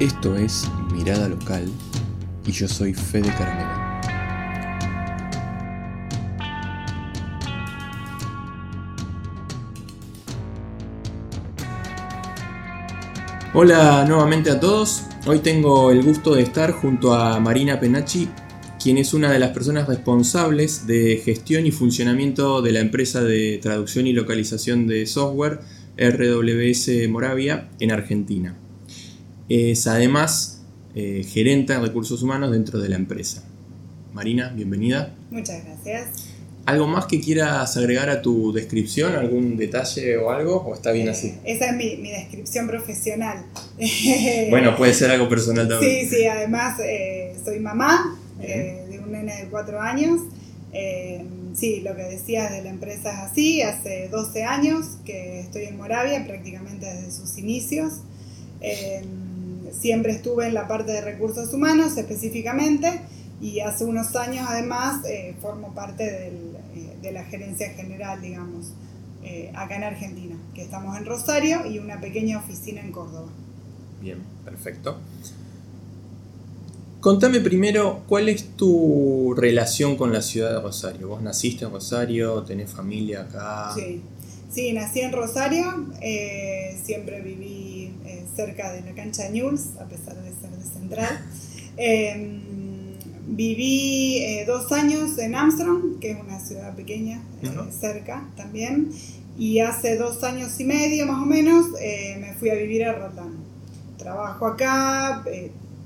Esto es Mirada Local y yo soy Fede Caramela. Hola nuevamente a todos. Hoy tengo el gusto de estar junto a Marina Penachi, quien es una de las personas responsables de gestión y funcionamiento de la empresa de traducción y localización de software RWS Moravia en Argentina. Es además eh, gerente de recursos humanos dentro de la empresa. Marina, bienvenida. Muchas gracias. ¿Algo más que quieras agregar a tu descripción? ¿Algún detalle o algo? ¿O está bien así? Esa es mi, descripción profesional. bueno, puede ser algo personal también. Sí, sí, además eh, soy mamá eh, de un nene de cuatro años. Eh, sí, lo que decías de la empresa es así. Hace 12 años que estoy en Moravia, prácticamente desde sus inicios. Siempre estuve en la parte de recursos humanos específicamente y hace unos años además formo parte del de la gerencia general, digamos, eh, acá en Argentina, que estamos en Rosario y una pequeña oficina en Córdoba. Bien, perfecto. Contame primero, ¿cuál es tu relación con la ciudad de Rosario? ¿Vos naciste en Rosario? ¿Tenés familia acá? Sí, sí nací en Rosario, eh, siempre viví eh, cerca de la cancha de Newell's, a pesar de ser de Central. Viví eh, dos años en Armstrong, que es una ciudad pequeña, eh, cerca también, y hace dos años y medio más o menos eh, me fui a vivir a Rotterdam. Trabajo acá,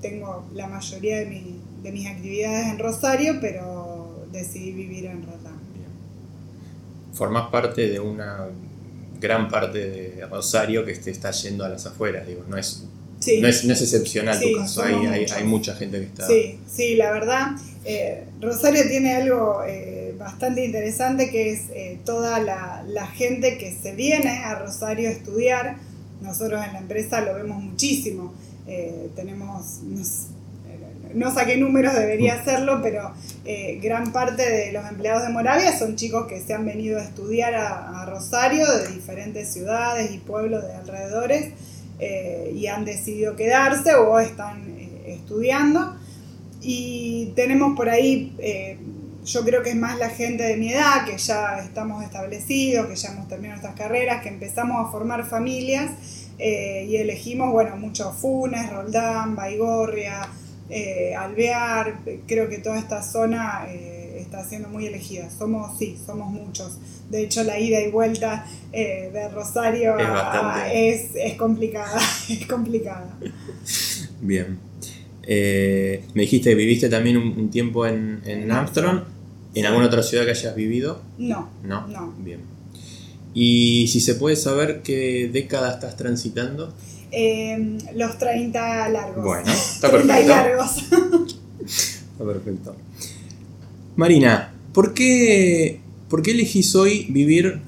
tengo la mayoría de, de, mis actividades en Rosario, pero decidí vivir en Rotterdam. Formas parte de una gran parte de Rosario que te está yendo a las afueras, digo, no es no, es, excepcional tu caso, hay, mucha gente que está... Sí, sí, la verdad. Eh, Rosario tiene algo eh, bastante interesante que es eh, toda la, gente que se viene a Rosario a estudiar. Nosotros en la empresa lo vemos muchísimo. tenemos, no saqué números, debería hacerlo, pero gran parte de los empleados de Moravia son chicos que se han venido a estudiar a Rosario de diferentes ciudades y pueblos de alrededores. Eh, y han decidido quedarse o están eh, estudiando. Y tenemos por ahí, eh, yo creo que es más la gente de mi edad, que ya estamos establecidos, que ya hemos terminado nuestras carreras, que empezamos a formar familias y elegimos, bueno, muchos Funes, Roldán, Baigorria, Alvear, creo que toda esta zona está siendo muy elegida. Somos, sí, somos muchos. De hecho, la ida y vuelta eh, de Rosario es, es, complicada. es complicada. Bien. Eh, me dijiste que viviste también un, tiempo en, en Armstrong. ¿En alguna otra ciudad que hayas vivido? No. ¿No? No. Bien. ¿Y si se puede saber qué década estás transitando? Eh, los 30 largos. Bueno, está perfecto. largos. está perfecto. Marina, ¿por qué, por qué elegís hoy vivir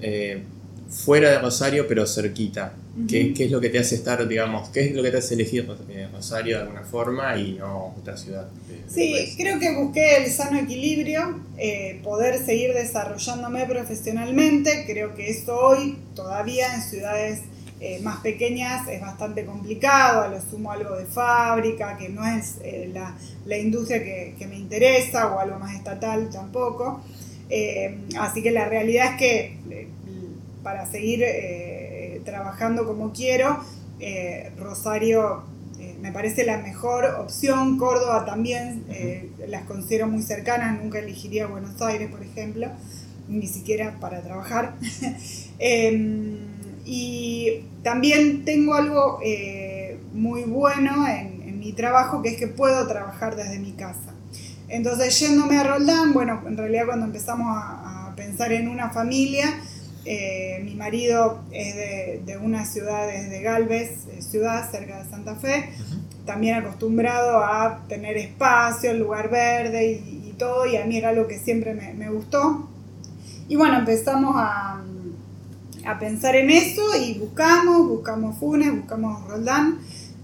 eh, fuera de Rosario pero cerquita? ¿Qué, es lo que te hace estar, digamos, qué es lo que te hace elegir eh, Rosario de alguna forma y no otra ciudad? sí, creo que busqué el sano equilibrio, eh, poder seguir desarrollándome profesionalmente. Creo que eso hoy todavía en ciudades eh, más pequeñas es bastante complicado, a lo sumo algo de fábrica, que no es eh, la, industria que, me interesa, o algo más estatal tampoco. Eh, así que la realidad es que para seguir trabajando como quiero, Rosario me parece la mejor opción, Córdoba también las considero muy cercanas, nunca elegiría Buenos Aires, por ejemplo, ni siquiera para trabajar. Y también tengo algo eh, muy bueno en, mi trabajo, que es que puedo trabajar desde mi casa. Entonces, yéndome a Roldán, bueno, en realidad cuando empezamos a, pensar en una familia, eh, mi marido es de, una ciudad desde Galvez, eh, ciudad cerca de Santa Fe, también acostumbrado a tener espacio, lugar verde y, todo, y a mí era algo que siempre me, me gustó. Y bueno, empezamos a, a pensar en eso y buscamos, buscamos Funes, buscamos Roldán,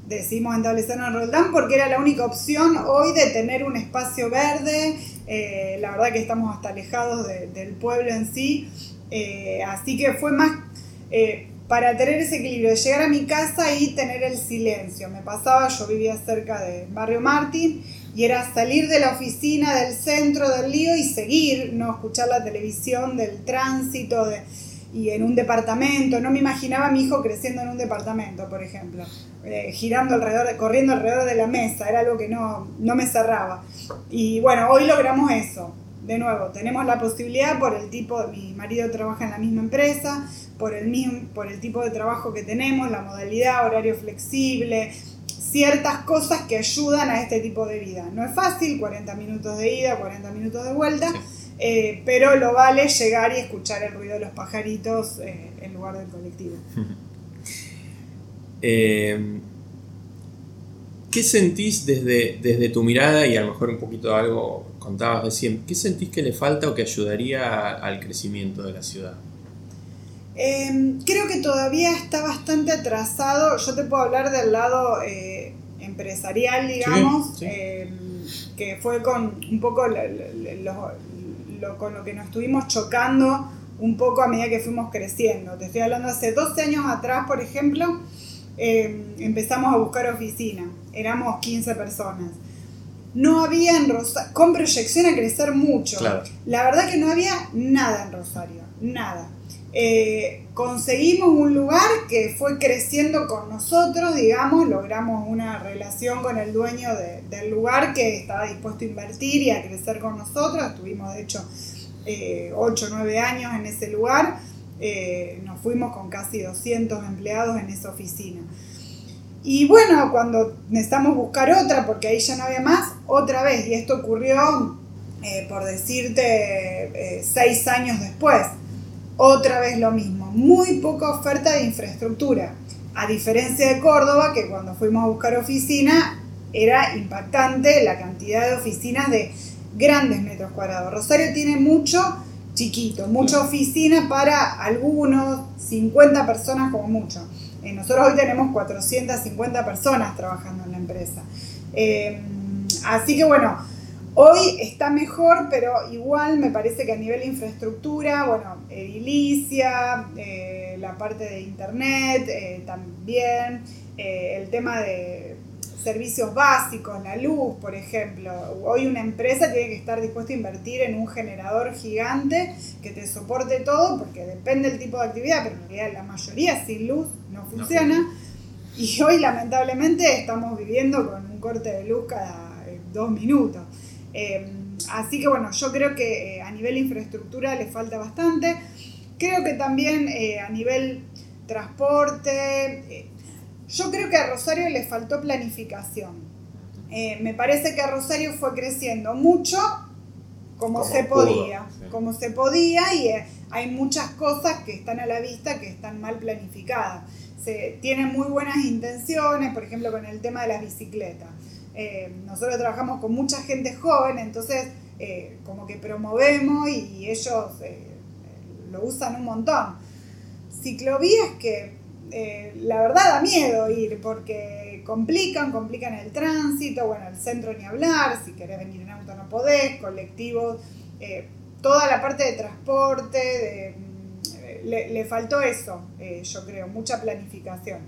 decidimos establecernos en Roldán porque era la única opción hoy de tener un espacio verde, eh, la verdad que estamos hasta alejados del pueblo en sí, eh, así que fue más, eh, para tener ese equilibrio, llegar a mi casa y tener el silencio. Me pasaba, yo vivía cerca de Barrio Martín, y era salir de la oficina, del centro, del lío y seguir, no escuchar la televisión, del tránsito, de, y en un departamento. No me imaginaba a mi hijo creciendo en un departamento, por ejemplo, eh, girando alrededor, corriendo alrededor de la mesa, era algo que no, no me cerraba. Y bueno, hoy logramos eso. De nuevo, tenemos la posibilidad por el tipo, mi marido trabaja en la misma empresa, por el, mismo, por el tipo de trabajo que tenemos, la modalidad, horario flexible, ciertas cosas que ayudan a este tipo de vida. No es fácil, 40 minutos de ida, 40 minutos de vuelta, eh, pero lo vale llegar y escuchar el ruido de los pajaritos eh, en lugar del colectivo. Eh, ¿Qué sentís desde, desde tu mirada y a lo mejor un poquito algo contabas recién, qué sentís que le falta o que ayudaría al crecimiento de la ciudad? Em, creo que todavía está bastante atrasado. Yo te puedo hablar del lado empresarial, digamos, em, que fue con un poco con lo que nos estuvimos chocando un poco a medida que fuimos creciendo. Te estoy hablando hace 12 años atrás, por ejemplo, em, empezamos a buscar oficina. Éramos 15 personas. No había en Rosario, con proyección a crecer mucho. La verdad que no había nada en Rosario, nada. Eh, conseguimos un lugar que fue creciendo con nosotros, digamos, logramos una relación con el dueño del lugar que estaba dispuesto a invertir y a crecer con nosotros. Estuvimos, de hecho, 8 o 9 años en ese lugar. Eh, nos fuimos con casi 200 empleados en esa oficina. Y bueno, cuando necesitamos buscar otra, porque ahí ya no había más, otra vez, y esto ocurrió, eh, por decirte, seis años después otra vez lo mismo, muy poca oferta de infraestructura, a diferencia de Córdoba, que cuando fuimos a buscar oficina era impactante la cantidad de oficinas de grandes metros cuadrados. Rosario tiene mucho chiquito, mucha oficina para algunos, 50 personas como mucho. Eh, nosotros hoy tenemos 450 personas trabajando en la empresa. Eh, así que bueno, Hoy está mejor, pero igual me parece que a nivel de infraestructura, bueno, edilicia, eh, la parte de internet eh, también, eh, el tema de servicios básicos, la luz, por ejemplo. Hoy una empresa tiene que estar dispuesta a invertir en un generador gigante que te soporte todo, porque depende del tipo de actividad, pero en realidad la mayoría sin luz no funciona. Y hoy lamentablemente estamos viviendo con un corte de luz cada dos minutos. Em, así que bueno, yo creo que eh, a nivel infraestructura le falta bastante. Creo que también eh, a nivel transporte, eh, yo creo que a Rosario le faltó planificación. me parece que a Rosario fue creciendo mucho como, se podía, como se podía y hay muchas cosas que están a la vista que están mal planificadas. Se tienen muy buenas intenciones, por ejemplo, con el tema de las bicicletas eh, nosotros trabajamos con mucha gente joven, entonces eh, como que promovemos y ellos eh, lo usan un montón. Ciclovías que la verdad da miedo ir porque complican, complican el tránsito, bueno, el centro ni hablar, si querés venir en auto no podés, colectivos, toda la parte de transporte, mm, le, faltó eso, yo creo, mucha planificación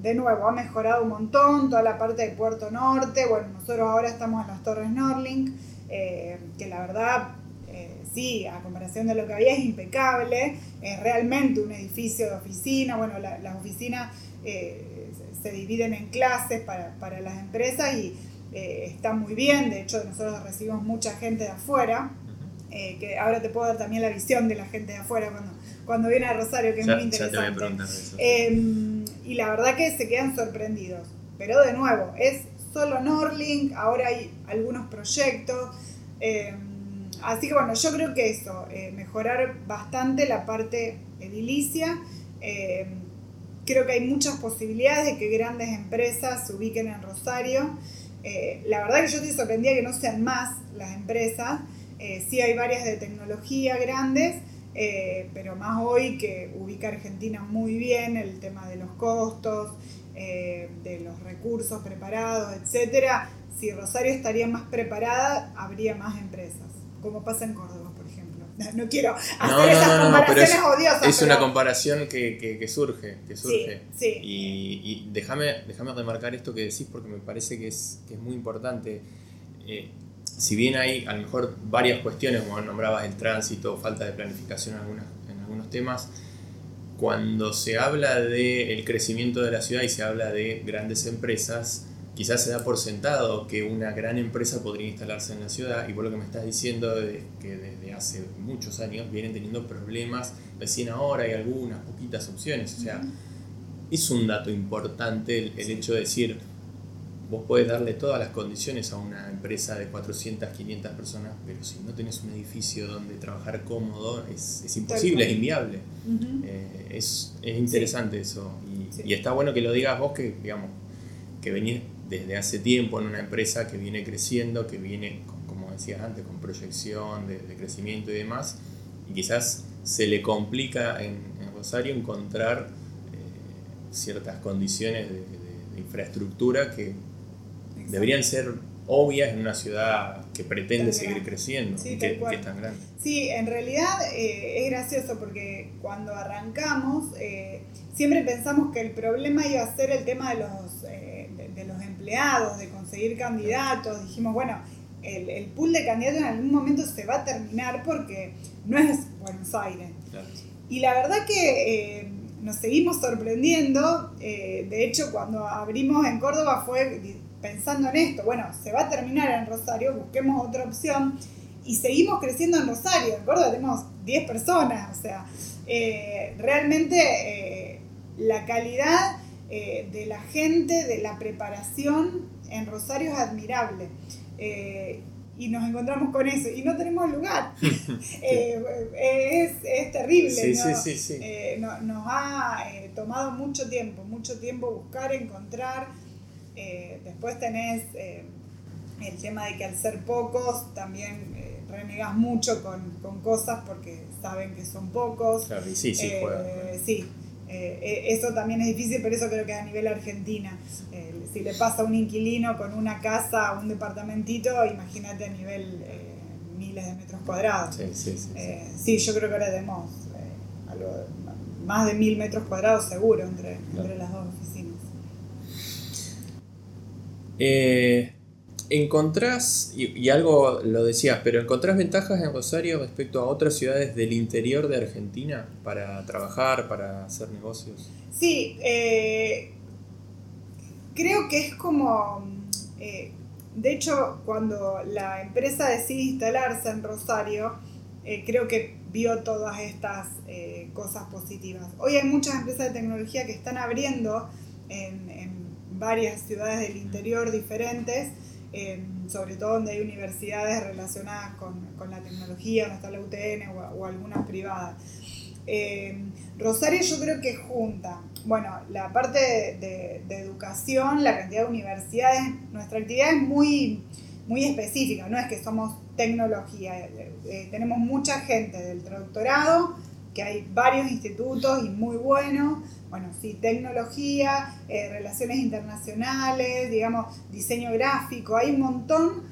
de nuevo, ha mejorado un montón toda la parte del Puerto Norte. Bueno, nosotros ahora estamos en las Torres Norlink, eh, que la verdad, eh, sí, a comparación de lo que había, es impecable. Es realmente un edificio de oficina. Bueno, las oficinas eh, se dividen en clases para, para las empresas y está muy bien. De hecho, nosotros recibimos mucha gente de afuera. que ahora te puedo dar también la visión de la gente de afuera cuando, cuando viene a Rosario, que es muy interesante. Y la verdad que se quedan sorprendidos. Pero de nuevo, es solo Norlink, ahora hay algunos proyectos. Eh, así que bueno, yo creo que eso, eh, mejorar bastante la parte edilicia. Eh, creo que hay muchas posibilidades de que grandes empresas se ubiquen en Rosario. la verdad que yo estoy sorprendida que no sean más las empresas. sí hay varias de tecnología grandes, eh, pero más hoy que ubica Argentina muy bien el tema de los costos, eh, de los recursos preparados, etcétera. Si Rosario estaría más preparada, habría más empresas, como pasa en Córdoba, por ejemplo. no quiero hacer esas comparaciones es, odiosas. Es una comparación que, surge, que surge. Y, déjame, déjame remarcar esto que decís porque me parece que es, es muy importante. Eh, si bien hay a lo mejor varias cuestiones, como nombrabas el tránsito, falta de planificación en, algunas, en algunos temas, cuando se habla del crecimiento de la ciudad y se habla de grandes empresas, quizás se da por sentado que una gran empresa podría instalarse en la ciudad y por lo que me estás diciendo es que desde hace muchos años vienen teniendo problemas, recién ahora hay algunas poquitas opciones, o sea, es un dato importante el, hecho de decir, vos podés darle todas las condiciones a una empresa de 400, 500 personas, pero si no tenés un edificio donde trabajar cómodo, es, imposible, es inviable. Eh, es, interesante eso. Y, y, está bueno que lo digas vos que, digamos, que venís desde hace tiempo en una empresa que viene creciendo, que viene, como decías antes, con proyección de, crecimiento y demás, y quizás se le complica en, Rosario encontrar eh, ciertas condiciones de, infraestructura que deberían ser obvias en una ciudad que pretende seguir creciendo y que, es tan grande. Sí, en realidad eh, es gracioso porque cuando arrancamos eh, siempre pensamos que el problema iba a ser el tema de los de los empleados, de conseguir candidatos, dijimos, bueno, el, pool de candidatos en algún momento se va a terminar porque no es Buenos Aires. Y la verdad que eh, nos seguimos sorprendiendo, eh, de hecho cuando abrimos en Córdoba fue pensando en esto, bueno, se va a terminar en Rosario, busquemos otra opción y seguimos creciendo en Rosario, en Córdoba tenemos 10 personas, o sea, eh, realmente la calidad eh, de la gente, de la preparación en Rosario es admirable. Eh, y nos encontramos con eso y no tenemos lugar. Eh, es, terrible. nos ha tomado mucho tiempo, mucho tiempo buscar, encontrar. después tenés el tema de que al ser pocos también renegas mucho con, cosas porque saben que son pocos. Claro, sí, sí, sí. Eh, eh, eso también es difícil, pero eso creo que a nivel Argentina. Eh, si le pasa a un inquilino con una casa, un departamentito, imagínate a nivel miles de metros cuadrados. Sí, sí, sí, sí. yo creo que ahora tenemos algo, más de mil metros cuadrados seguro entre, entre las dos oficinas. ¿Encontrás, y, algo lo decías, pero encontrás ventajas en Rosario respecto a otras ciudades del interior de Argentina para trabajar, para hacer negocios? Sí, eh, creo que es como, eh, de hecho, cuando la empresa decide instalarse en Rosario, eh, creo que vio todas estas cosas positivas. Hoy hay muchas empresas de tecnología que están abriendo en, en varias ciudades del interior diferentes sobre todo donde hay universidades relacionadas con, la tecnología, donde está la UTN o, algunas privadas. Eh, Rosario yo creo que junta, bueno, la parte de, educación, la cantidad de universidades, nuestra actividad es muy, muy específica, no es que somos tecnología, eh, eh, tenemos mucha gente del traductorado, que hay varios institutos y muy buenos, bueno, sí, tecnología, eh, relaciones internacionales, digamos, diseño gráfico, hay un montón.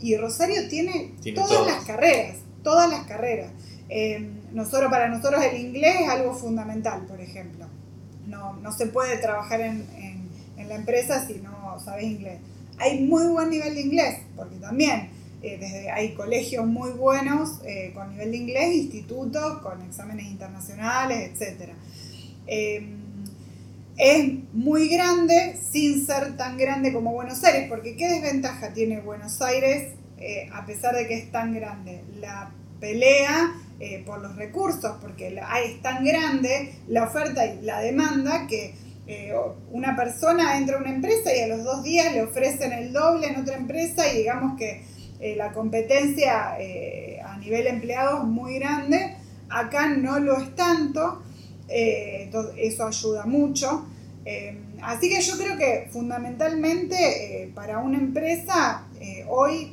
Y Rosario tiene, todas las carreras, todas las carreras. Eh, nosotros, para nosotros el inglés es algo fundamental, por ejemplo. No, no se puede trabajar en, en, la empresa si no sabes inglés. Hay muy buen nivel de inglés, porque también eh, desde, hay colegios muy buenos con nivel de inglés, institutos con exámenes internacionales, etc es muy grande sin ser tan grande como Buenos Aires, porque ¿qué desventaja tiene Buenos Aires eh, a pesar de que es tan grande? La pelea eh, por los recursos, porque es tan grande la oferta y la demanda que eh, una persona entra a una empresa y a los dos días le ofrecen el doble en otra empresa y digamos que la competencia a nivel empleado es muy grande, acá no lo es tanto. Eh, eso ayuda mucho. Eh, así que yo creo que fundamentalmente eh, para una empresa hoy,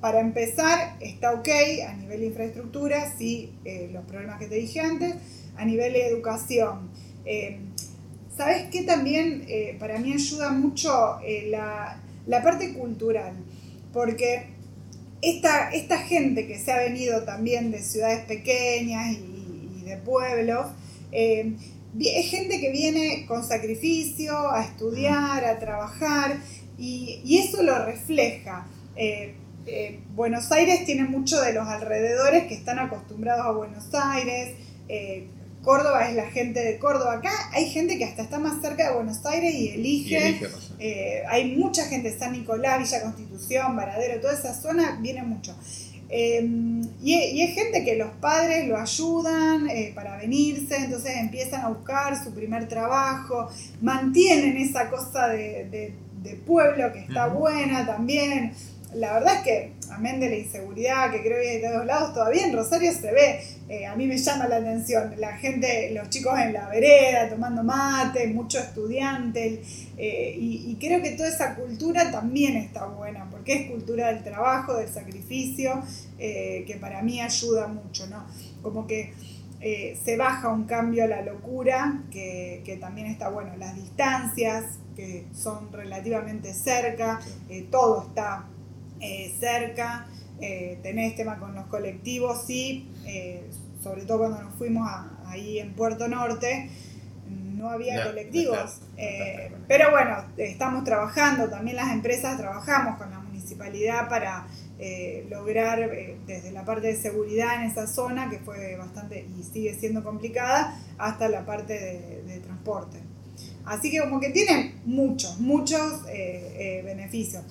para empezar, está ok a nivel de infraestructura, sí, los problemas que te dije antes, a nivel de educación. ¿Sabes qué también para mí ayuda mucho la, la parte cultural? Porque esta, esta gente que se ha venido también de ciudades pequeñas y, de pueblos, eh, es gente que viene con sacrificio a estudiar, a trabajar, y, eso lo refleja. Eh, eh, Buenos Aires tiene mucho de los alrededores que están acostumbrados a Buenos Aires. Córdoba es la gente de Córdoba. Acá hay gente que hasta está más cerca de Buenos Aires y elige. Eh, hay mucha gente, San Nicolás, Villa Constitución, Varadero, toda esa zona viene mucho. Em, y, hay gente que los padres lo ayudan eh, para venirse, entonces empiezan a buscar su primer trabajo, mantienen esa cosa de, pueblo que está buena también. La verdad es que, amén de la inseguridad que creo que hay de todos lados, todavía en Rosario se ve, eh, a mí me llama la atención, la gente, los chicos en la vereda tomando mate, mucho estudiante, eh, y, creo que toda esa cultura también está buena, porque es cultura del trabajo, del sacrificio, eh, que para mí ayuda mucho, ¿no? Como que se baja un cambio a la locura, que, que también está bueno, las distancias, que son relativamente cerca, todo está eh, cerca, eh, tenés tema con los colectivos, sí, eh, sobre todo cuando nos fuimos ahí en Puerto Norte, no había colectivos. pero bueno, estamos trabajando, también las empresas trabajamos con la municipalidad para lograr desde la parte de seguridad en esa zona, que fue bastante y sigue siendo complicada, hasta la parte de, transporte. Así que como que tiene muchos, muchos beneficios.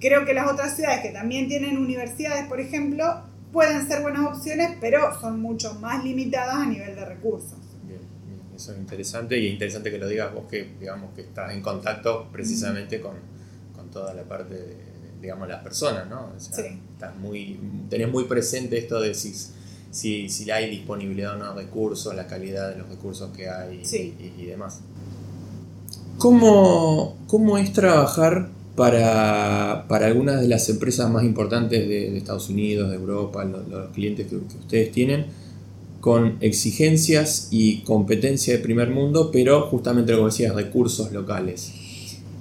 Creo que las otras ciudades que también tienen universidades, por ejemplo, pueden ser buenas opciones, pero son mucho más limitadas a nivel de recursos. Bien, eso es interesante y es interesante que lo digas vos que digamos que estás en contacto precisamente con, con, toda la parte de, digamos las personas, ¿no? sí. estás muy, tenés muy presente esto de si, si, si hay disponibilidad o no de recursos, la calidad de los recursos que hay y, demás. ¿Cómo, ¿Cómo es trabajar para, algunas de las empresas más importantes de, Estados Unidos, de Europa, los, clientes que, ustedes tienen, con exigencias y competencia de primer mundo, pero justamente lo que decías, recursos locales.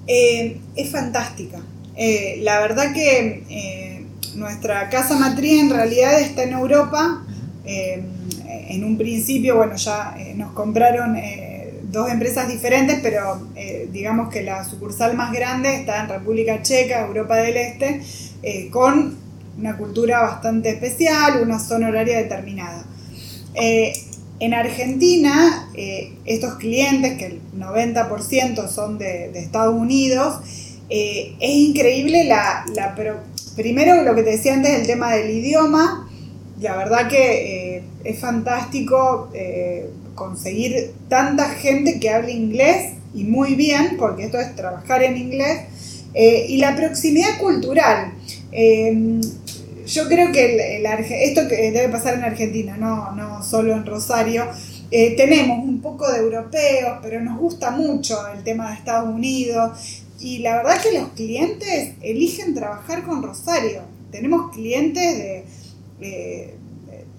Eh, es fantástica. Eh, la verdad que eh, nuestra casa matriz en realidad está en Europa. en un principio, bueno, ya nos compraron dos empresas diferentes, pero eh, digamos que la sucursal más grande está en República Checa, Europa del Este, eh, con una cultura bastante especial, una zona horaria determinada. Eh, en Argentina, estos clientes, que el 90% son de, Estados Unidos, es increíble la, la, pero primero lo que te decía antes, el tema del idioma, la verdad que es fantástico conseguir tanta gente que hable inglés y muy bien, porque esto es trabajar en inglés, eh, y la proximidad cultural. Eh, yo creo que esto que debe pasar en Argentina, no, no solo en Rosario, eh, tenemos un poco de europeos, pero nos gusta mucho el tema de Estados Unidos y la verdad que los clientes eligen trabajar con Rosario. Tenemos clientes de,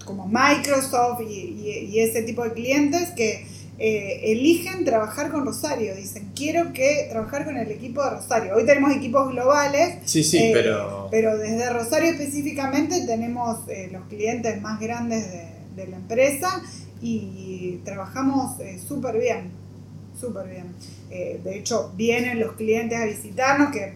como Microsoft y, ese tipo de clientes que eh, eligen trabajar con Rosario. Dicen, quiero que trabajar con el equipo de Rosario. Hoy tenemos equipos globales. Sí, sí, eh, pero... Pero desde Rosario específicamente tenemos eh, los clientes más grandes de, de la empresa y trabajamos súper bien, súper bien. de hecho, vienen los clientes a visitarnos que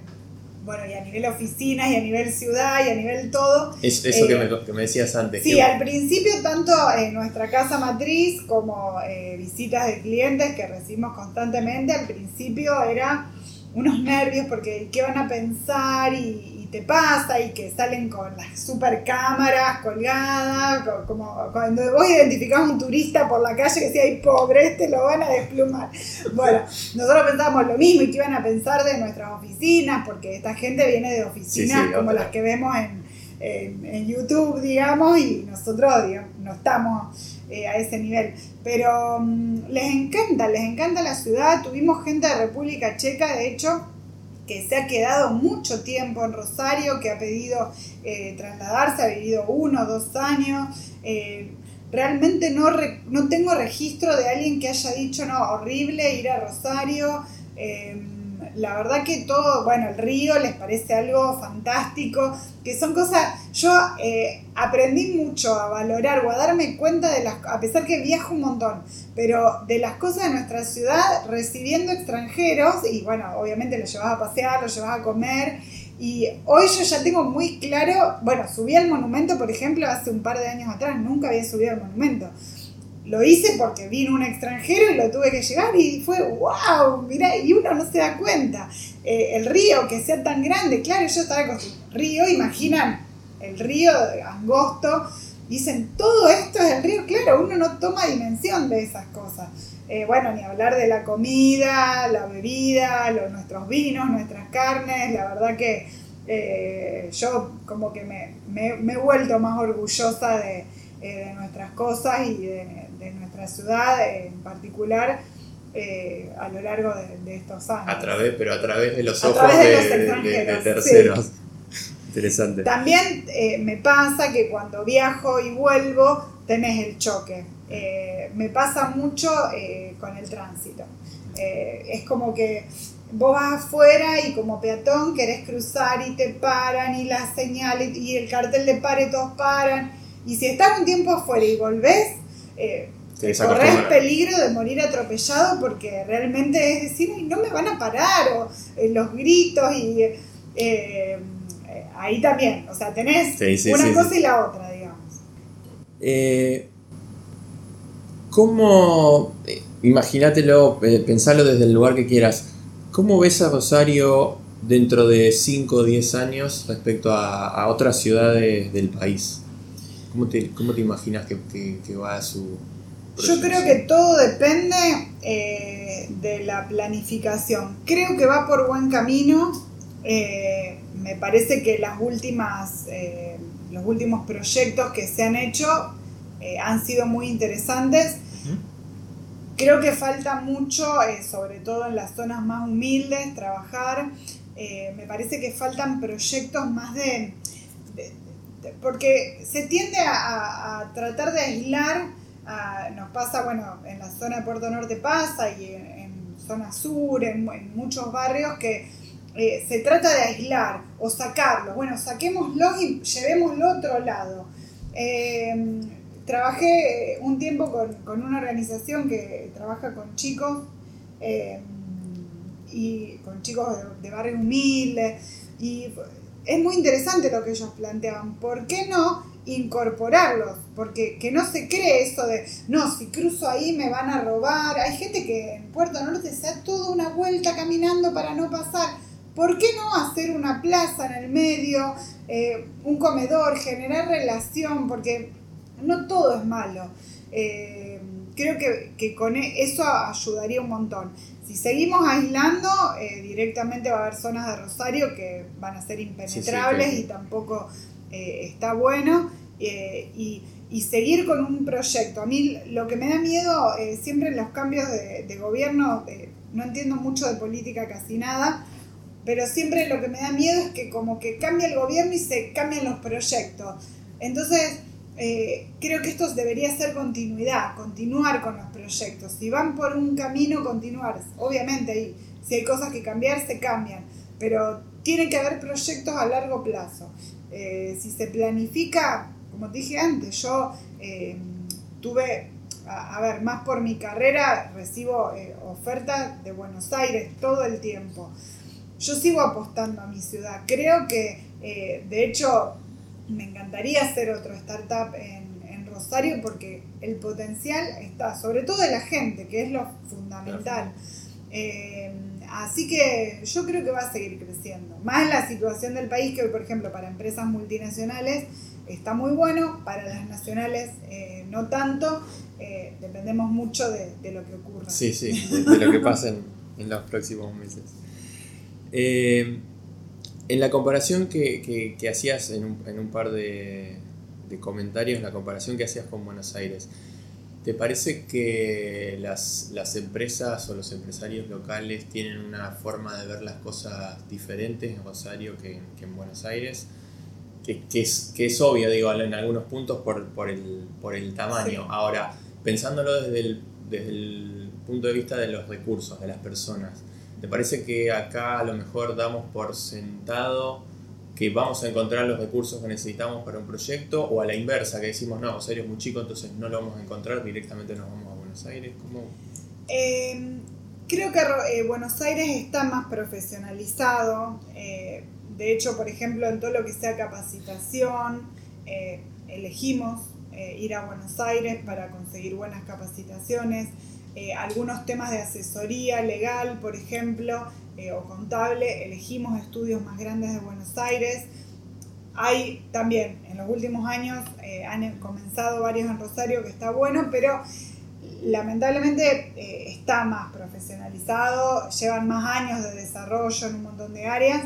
bueno, y a nivel oficinas, y a nivel ciudad, y a nivel todo. Es, eso que, me, eh, que, me, decías antes. Sí, al principio tanto en nuestra casa matriz como eh, visitas de clientes que recibimos constantemente, al principio era unos nervios porque qué van a pensar y, te pasa y que salen con las super cámaras colgadas, como cuando vos identificás un turista por la calle que decía, ay pobre, este lo van a desplumar. Bueno, nosotros pensábamos lo mismo y que iban a pensar de nuestras oficinas, porque esta gente viene de oficinas como las que vemos en, en, YouTube, digamos, y nosotros no estamos eh, a ese nivel. Pero mm, les encanta, les encanta la ciudad. Tuvimos gente de República Checa, de hecho, que se ha quedado mucho tiempo en Rosario, que ha pedido eh, trasladarse, ha vivido uno o dos años. Eh, realmente no, no tengo registro de alguien que haya dicho, no, horrible ir a Rosario. Eh, la verdad que todo, bueno, el río les parece algo fantástico, que son cosas, yo eh, aprendí mucho a valorar o a darme cuenta de las, a pesar que viajo un montón, pero de las cosas de nuestra ciudad recibiendo extranjeros y bueno, obviamente los llevas a pasear, los llevas a comer. Y hoy yo ya tengo muy claro, bueno, subí al monumento, por ejemplo, hace un par de años atrás, nunca había subido al monumento lo hice porque vino un extranjero y lo tuve que llegar y fue wow, mirá, y uno no se da cuenta. Eh, el río que sea tan grande, claro, yo estaba con río, imaginan el río angosto, dicen todo esto es el río, claro, uno no toma dimensión de esas cosas. Eh, bueno, ni hablar de la comida, la bebida, nuestros vinos, nuestras carnes, la verdad que eh, yo como que me, me, he vuelto más orgullosa de, de nuestras cosas y de, de nuestra ciudad en particular eh, a lo largo de, estos años. A través, pero a través de los ojos de, terceros. Interesante. También eh, me pasa que cuando viajo y vuelvo tenés el choque. Eh, me pasa mucho con el tránsito. es como que vos vas afuera y como peatón querés cruzar y te paran y las señales y el cartel de pare todos paran. Y si estás un tiempo afuera y volvés, eh, corres peligro de morir atropellado porque realmente es decir, no me van a parar, o eh, los gritos y eh, eh, ahí también, o sea, tenés una cosa y la otra, digamos. ¿Cómo, imagínatelo, pensalo desde el lugar que quieras, ¿cómo ves a Rosario dentro de 5 o 10 años respecto a otras ciudades del país? ¿Cómo te, cómo te imaginas que, que, va a su... Yo creo que todo depende eh, de la planificación. Creo que va por buen camino. Eh, me parece que las últimas, eh, los últimos proyectos que se han hecho han sido muy interesantes. Creo que falta mucho, sobre todo en las zonas más humildes, trabajar. me parece que faltan proyectos más de porque se tiende a, tratar de aislar, nos pasa, bueno, en la zona de Puerto Norte pasa y en, zona sur, en, muchos barrios que eh, se trata de aislar o sacarlo. Bueno, saquémoslo y llevémoslo a otro lado. Eh, trabajé un tiempo con, una organización que trabaja con chicos eh, y con chicos de, de barrios humildes y es muy interesante lo que ellos planteaban. ¿Por qué no incorporarlos? Porque que no se cree eso de, no, si cruzo ahí me van a robar. Hay gente que en Puerto Norte se da toda una vuelta caminando para no pasar. ¿Por qué no hacer una plaza en el medio, eh, un comedor, generar relación? Porque no todo es malo. Eh, creo que, que, con e, eso ayudaría un montón. Si seguimos aislando, eh, directamente va a haber zonas de Rosario que van a ser impenetrables y tampoco eh, está bueno. Eh, y, seguir con un proyecto. A mí lo que me da miedo siempre en los cambios de, de gobierno, no entiendo mucho de política casi nada, pero siempre lo que me da miedo es que como que cambia el gobierno y se cambian los proyectos. Entonces, eh, creo que esto debería ser continuidad, continuar con los proyectos. Si van por un camino, continuar. Obviamente, si hay cosas que cambiar, se cambian, pero tiene que haber proyectos a largo plazo. Eh, si se planifica, como dije antes, yo eh, tuve, a, ver, más por mi carrera, recibo ofertas de Buenos Aires todo el tiempo. Yo sigo apostando a mi ciudad. Creo que, de hecho, me encantaría hacer otro startup en, Rosario porque el potencial está, sobre todo de la gente, que es lo fundamental. Eh, así que yo creo que va a seguir creciendo. Más la situación del país que hoy, por ejemplo, para empresas multinacionales está muy bueno, para las nacionales eh, no tanto. Eh, dependemos mucho de, lo que ocurra. Sí, sí, de, lo que pase en, en, los próximos meses. En la comparación que, hacías en un, par de, comentarios, la comparación que hacías con Buenos Aires, ¿te parece que las, empresas o los empresarios locales tienen una forma de ver las cosas diferentes en Rosario que, en Buenos Aires? Que, es, que es obvio, digo, en algunos puntos por, el, tamaño. Ahora, pensándolo desde el, desde el punto de vista de los recursos, de las personas, ¿Te parece que acá a lo mejor damos por sentado que vamos a encontrar los recursos que necesitamos para un proyecto o a la inversa, que decimos, no, Rosario es muy chico, entonces no lo vamos a encontrar, directamente nos vamos a Buenos Aires? ¿Cómo? Eh, creo que eh, Buenos Aires está más profesionalizado. Eh, de hecho, por ejemplo, en todo lo que sea capacitación, elegimos ir a Buenos Aires para conseguir buenas capacitaciones. Algunos temas de asesoría legal, por ejemplo, o contable, elegimos estudios más grandes de Buenos Aires. Hay también, en los últimos años, han comenzado varios en Rosario que está bueno, pero lamentablemente eh, está más profesionalizado, llevan más años de desarrollo en un montón de áreas.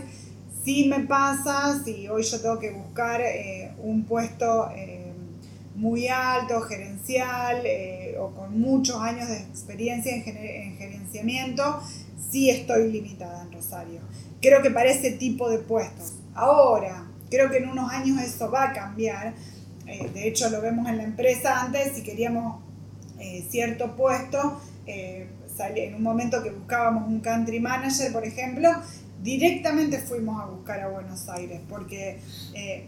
Si me pasa, si hoy yo tengo que buscar eh, un puesto eh, muy alto, gerencial o con muchos años de experiencia en, en gerenciamiento, sí estoy limitada en Rosario. Creo que para ese tipo de puestos. Ahora, creo que en unos años eso va a cambiar. de hecho, lo vemos en la empresa antes, si queríamos eh, cierto puesto, eh, en un momento que buscábamos un country manager, por ejemplo, directamente fuimos a buscar a Buenos Aires, porque eh,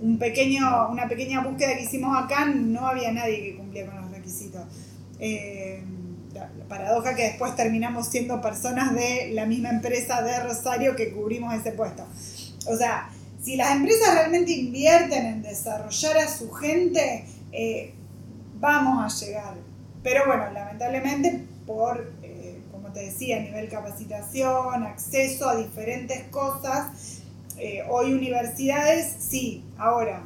un pequeño, una pequeña búsqueda que hicimos acá no había nadie que cumplía con los requisitos. La, paradoja que después terminamos siendo personas de la misma empresa de Rosario que cubrimos ese puesto. O sea, si las empresas realmente invierten en desarrollar a su gente, vamos a llegar. Pero bueno, lamentablemente por, eh, como te decía, nivel capacitación, acceso a diferentes cosas, eh, hoy universidades, sí, ahora,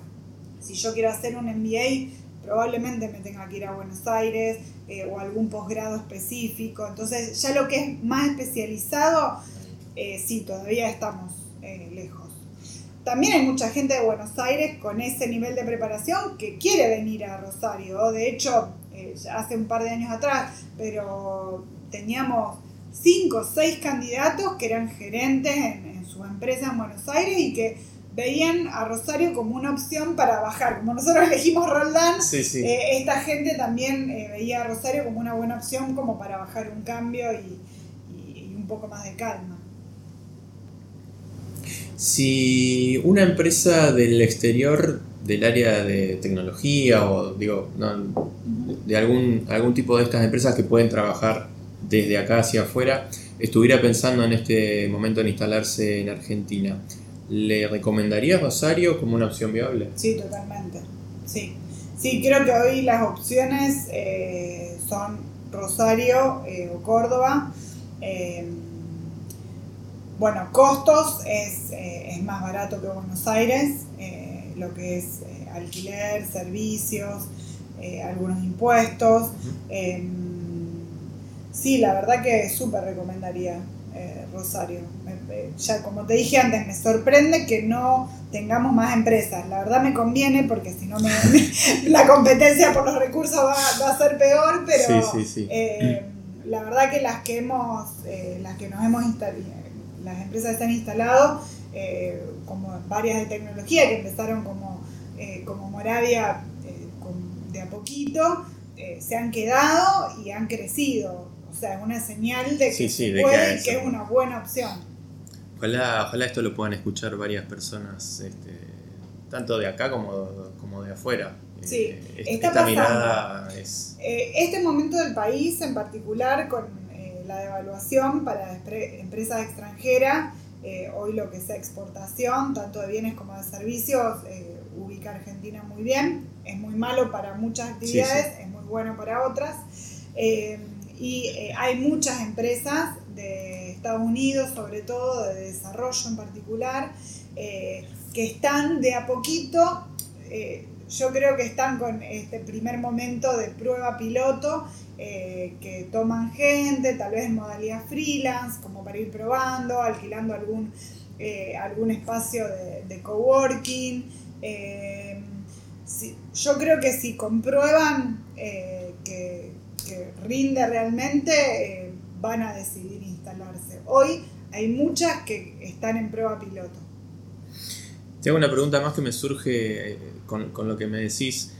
si yo quiero hacer un MBA, probablemente me tenga que ir a Buenos Aires eh, o algún posgrado específico. Entonces, ya lo que es más especializado, sí, todavía estamos lejos. También hay mucha gente de Buenos Aires con ese nivel de preparación que quiere venir a Rosario. De hecho, eh, hace un par de años atrás, pero teníamos cinco o seis candidatos que eran gerentes en, su empresa en Buenos Aires y que veían a Rosario como una opción para bajar. Como nosotros elegimos Roldán, eh, esta gente también eh, veía a Rosario como una buena opción como para bajar un cambio y un poco más de calma. Si una empresa del exterior, del área de tecnología o digo, de algún, algún tipo de estas empresas que pueden trabajar desde acá hacia afuera, estuviera pensando en este momento en instalarse en Argentina, ¿le recomendaría Rosario como una opción viable? Sí, totalmente. Sí, sí creo que hoy las opciones eh, son Rosario eh, o Córdoba. Eh, bueno, costos es, eh, es, más barato que Buenos Aires, lo que es alquiler, servicios, algunos impuestos. Em, sí, la verdad que súper recomendaría Rosario. ya como te dije antes, me sorprende que no tengamos más empresas. La verdad me conviene porque si no me, la competencia por los recursos va, a ser peor, pero la verdad que las que hemos, las que nos hemos instalado las empresas están instaladas, eh, como varias de tecnología que empezaron como, eh, como Moravia eh, de a poquito, se han quedado y han crecido. Sea, es una señal de que, puede, que, es una buena opción. Ojalá, ojalá esto lo puedan escuchar varias personas, este, tanto de acá como, como de afuera. Sí, esta mirada es... este momento del país en particular con la devaluación para empresas extranjeras, eh, hoy lo que sea exportación, tanto de bienes como de servicios, eh, ubica Argentina muy bien, es muy malo para muchas actividades, es muy bueno para otras. Eh, y hay muchas empresas de Estados Unidos, sobre todo de desarrollo en particular, que están de a poquito yo creo que están con este primer momento de prueba piloto, eh, que toman gente, tal vez en modalidad freelance, como para ir probando, alquilando algún, eh, algún espacio de, coworking. Eh, yo creo que si comprueban que, rinde realmente, van a decidir instalarse. Hoy hay muchas que están en prueba piloto. Tengo una pregunta más que me surge con, lo que me decís,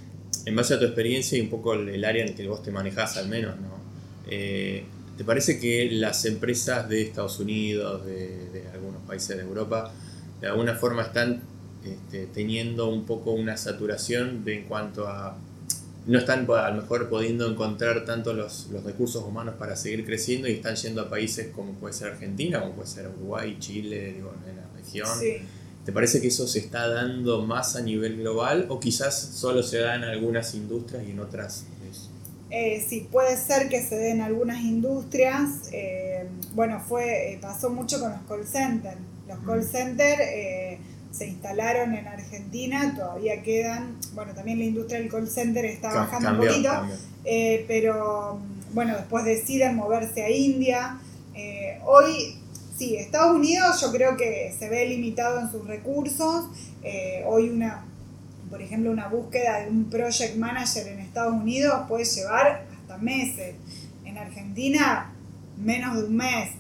en base a tu experiencia y un poco el, área en que vos te manejás al menos, ¿no? Eh, ¿te parece que las empresas de Estados Unidos, de, algunos países de Europa, de alguna forma están este, teniendo un poco una saturación de en cuanto a no están a lo mejor pudiendo encontrar tanto los, recursos humanos para seguir creciendo y están yendo a países como puede ser Argentina, como puede ser Uruguay, Chile, digo, en la región. ¿Te parece que eso se está dando más a nivel global o quizás solo se da en algunas industrias y en otras? Eh, sí, puede ser que se dé en algunas industrias. Eh, bueno, fue eh, pasó mucho con los call centers. Los call centers eh, se instalaron en Argentina, todavía quedan, bueno, también la industria del call center está bajando un poquito, eh, pero bueno, después deciden moverse a India. Eh, hoy, sí, Estados Unidos yo creo que se ve limitado en sus recursos. Eh, hoy una, por ejemplo, una búsqueda de un project manager en Estados Unidos puede llevar hasta meses. En Argentina, menos de un mes.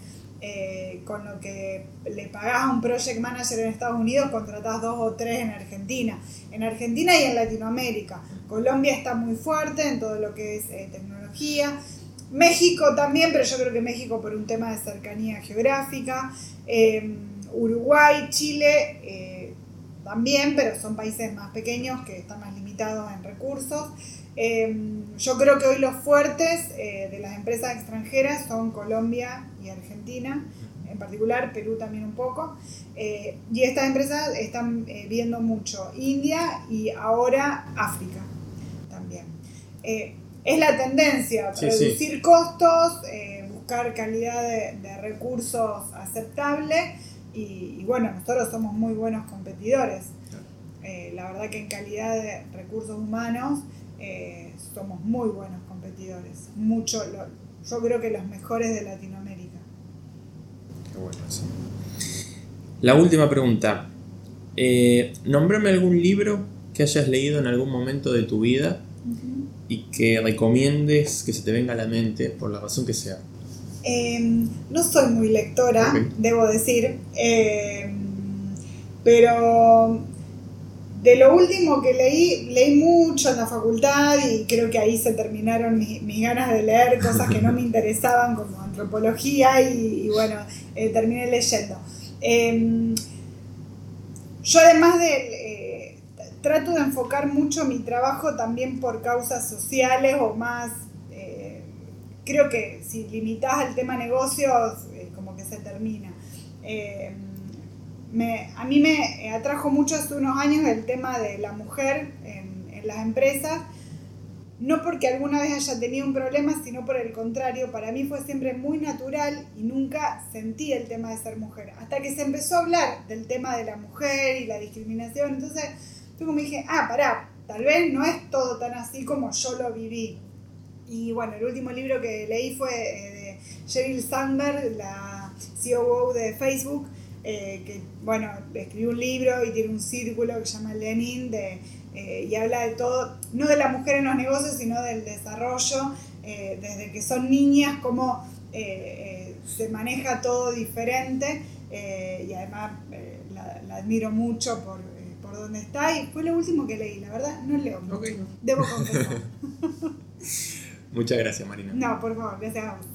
Eh, con lo que le pagás a un project manager en Estados Unidos, contratás dos o tres en Argentina. En Argentina y en Latinoamérica. Colombia está muy fuerte en todo lo que es eh, tecnología. México también, pero yo creo que México por un tema de cercanía geográfica. Em, Uruguay, Chile eh, también, pero son países más pequeños que están más limitados en recursos. Em, yo creo que hoy los fuertes eh, de las empresas extranjeras son Colombia y Argentina, en particular Perú también un poco. Eh, y estas empresas están eh, viendo mucho India y ahora África también. es la tendencia, reducir costos, buscar calidad de, recursos aceptable y, y, bueno, nosotros somos muy buenos competidores. la verdad que en calidad de recursos humanos eh, somos muy buenos competidores. Mucho, yo creo que los mejores de Latinoamérica. Qué bueno, sí. La última pregunta. Eh, nómbrame algún libro que hayas leído en algún momento de tu vida y que recomiendes que se te venga a la mente por la razón que sea. Em, no soy muy lectora, debo decir, em, pero de lo último que leí, leí mucho en la facultad y creo que ahí se terminaron mis, ganas de leer cosas que no me interesaban como antropología y, bueno, eh, terminé leyendo. Em, yo además de... Eh, trato de enfocar mucho mi trabajo también por causas sociales o más... Eh, creo que si limitas el tema negocios, como que se termina. A mí me atrajo mucho hace unos años el tema de la mujer en, las empresas, no porque alguna vez haya tenido un problema, sino por el contrario, para mí fue siempre muy natural y nunca sentí el tema de ser mujer. Hasta que se empezó a hablar del tema de la mujer y la discriminación, entonces yo como dije, ah, pará, tal vez no es todo tan así como yo lo viví. Y bueno, el último libro que leí fue eh, de Sheryl Sandberg, la COO de Facebook, eh, que, bueno, escribió un libro y tiene un círculo que se llama Lenin de, eh, y habla de todo, no de la mujer en los negocios, sino del desarrollo, eh, desde que son niñas, cómo se maneja todo diferente y además la, admiro mucho por, por donde está y fue lo último que leí, la verdad no leo mucho, debo confesar. Muchas gracias Marina. No, por favor, gracias a vos.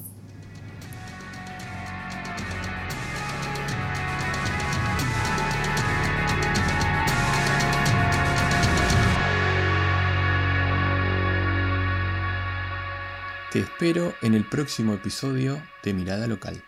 Te espero en el próximo episodio de Mirada Local.